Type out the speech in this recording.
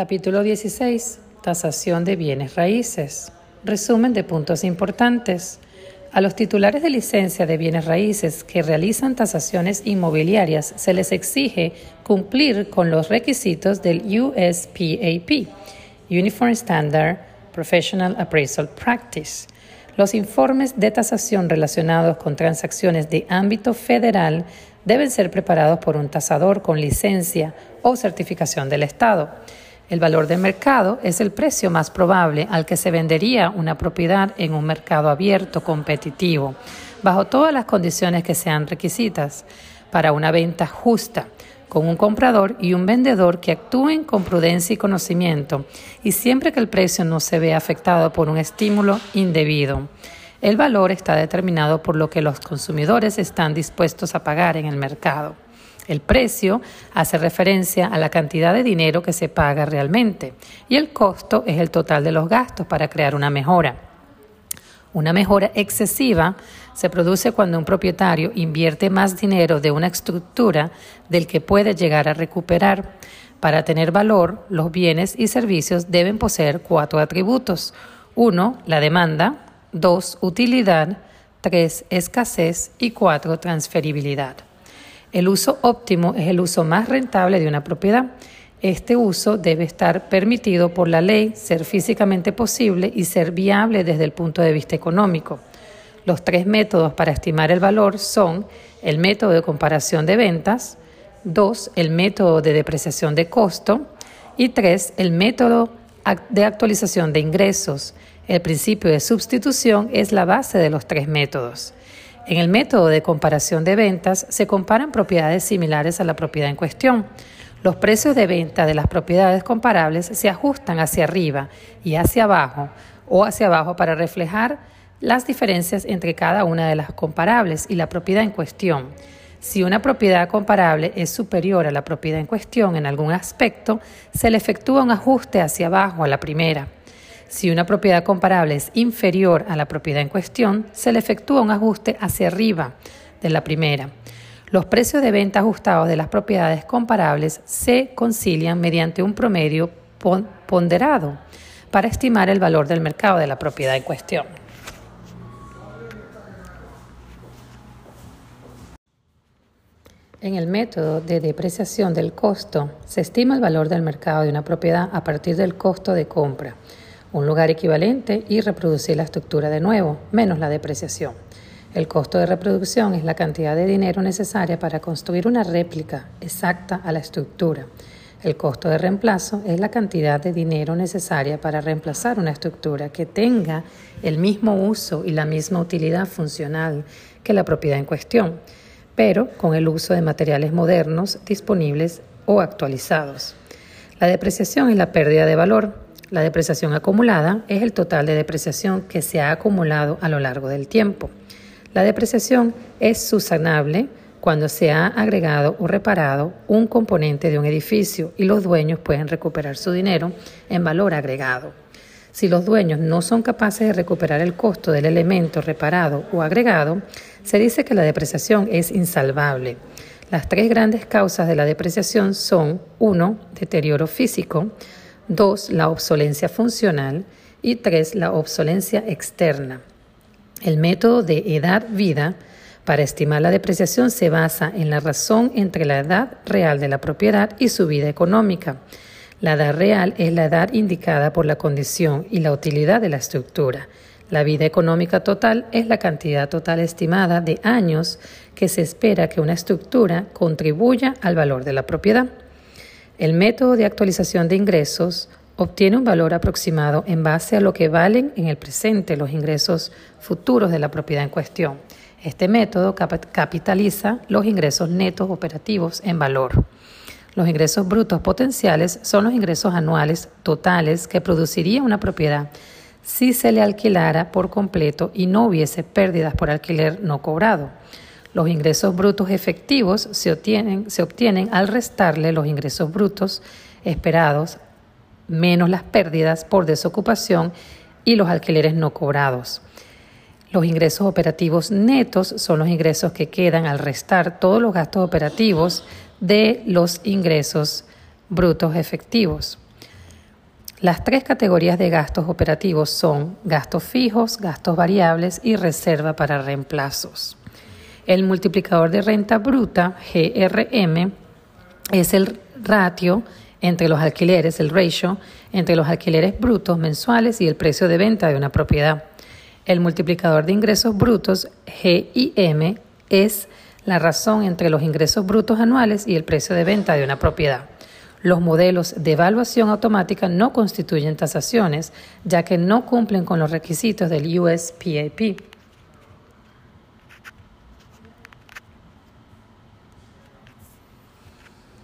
Capítulo 16. Tasación de bienes raíces. Resumen de puntos importantes. A los titulares de licencia de bienes raíces que realizan tasaciones inmobiliarias se les exige cumplir con los requisitos del USPAP, Uniform Standard Professional Appraisal Practice. Los informes de tasación relacionados con transacciones de ámbito federal deben ser preparados por un tasador con licencia o certificación del Estado. El valor de mercado es el precio más probable al que se vendería una propiedad en un mercado abierto competitivo, bajo todas las condiciones que sean requisitas, para una venta justa, con un comprador y un vendedor que actúen con prudencia y conocimiento, y siempre que el precio no se vea afectado por un estímulo indebido. El valor está determinado por lo que los consumidores están dispuestos a pagar en el mercado. El precio hace referencia a la cantidad de dinero que se paga realmente y el costo es el total de los gastos para crear una mejora. Una mejora excesiva se produce cuando un propietario invierte más dinero de una estructura del que puede llegar a recuperar. Para tener valor, los bienes y servicios deben poseer cuatro atributos. Uno, la demanda. Dos, utilidad. Tres, escasez. Y cuatro, transferibilidad. El uso óptimo es el uso más rentable de una propiedad. Este uso debe estar permitido por la ley, ser físicamente posible y ser viable desde el punto de vista económico. Los tres métodos para estimar el valor son el método de comparación de ventas, dos, el método de depreciación de costo y tres, el método de actualización de ingresos. El principio de sustitución es la base de los tres métodos. En el método de comparación de ventas se comparan propiedades similares a la propiedad en cuestión. Los precios de venta de las propiedades comparables se ajustan hacia arriba y hacia abajo o hacia abajo para reflejar las diferencias entre cada una de las comparables y la propiedad en cuestión. Si una propiedad comparable es superior a la propiedad en cuestión en algún aspecto, se le efectúa un ajuste hacia abajo a la primera. Si una propiedad comparable es inferior a la propiedad en cuestión, se le efectúa un ajuste hacia arriba de la primera. Los precios de venta ajustados de las propiedades comparables se concilian mediante un promedio ponderado para estimar el valor del mercado de la propiedad en cuestión. En el método de depreciación del costo se estima el valor del mercado de una propiedad a partir del costo de compra un lugar equivalente y reproducir la estructura de nuevo, menos la depreciación. El costo de reproducción es la cantidad de dinero necesaria para construir una réplica exacta a la estructura. El costo de reemplazo es la cantidad de dinero necesaria para reemplazar una estructura que tenga el mismo uso y la misma utilidad funcional que la propiedad en cuestión, pero con el uso de materiales modernos disponibles o actualizados. La depreciación es la pérdida de valor, la depreciación acumulada es el total de depreciación que se ha acumulado a lo largo del tiempo. La depreciación es susanable cuando se ha agregado o reparado un componente de un edificio y los dueños pueden recuperar su dinero en valor agregado. Si los dueños no son capaces de recuperar el costo del elemento reparado o agregado, se dice que la depreciación es insalvable. Las tres grandes causas de la depreciación son 1. Deterioro físico, 2. La obsolencia funcional. Y 3. La obsolencia externa. El método de edad-vida para estimar la depreciación se basa en la razón entre la edad real de la propiedad y su vida económica. La edad real es la edad indicada por la condición y la utilidad de la estructura. La vida económica total es la cantidad total estimada de años que se espera que una estructura contribuya al valor de la propiedad. El método de actualización de ingresos obtiene un valor aproximado en base a lo que valen en el presente los ingresos futuros de la propiedad en cuestión. Este método capitaliza los ingresos netos operativos en valor. Los ingresos brutos potenciales son los ingresos anuales totales que produciría una propiedad si se le alquilara por completo y no hubiese pérdidas por alquiler no cobrado. Los ingresos brutos efectivos se obtienen, al restarle los ingresos brutos esperados menos las pérdidas por desocupación y los alquileres no cobrados. Los ingresos operativos netos son los ingresos que quedan al restar todos los gastos operativos de los ingresos brutos efectivos. Las tres categorías de gastos operativos son gastos fijos, gastos variables y reserva para reemplazos. El multiplicador de renta bruta, GRM, es el ratio entre los alquileres, el ratio entre los alquileres brutos mensuales y el precio de venta de una propiedad. El multiplicador de ingresos brutos, GIM, es la razón entre los ingresos brutos anuales y el precio de venta de una propiedad. Los modelos de evaluación automática no constituyen tasaciones, ya que no cumplen con los requisitos del USPAP.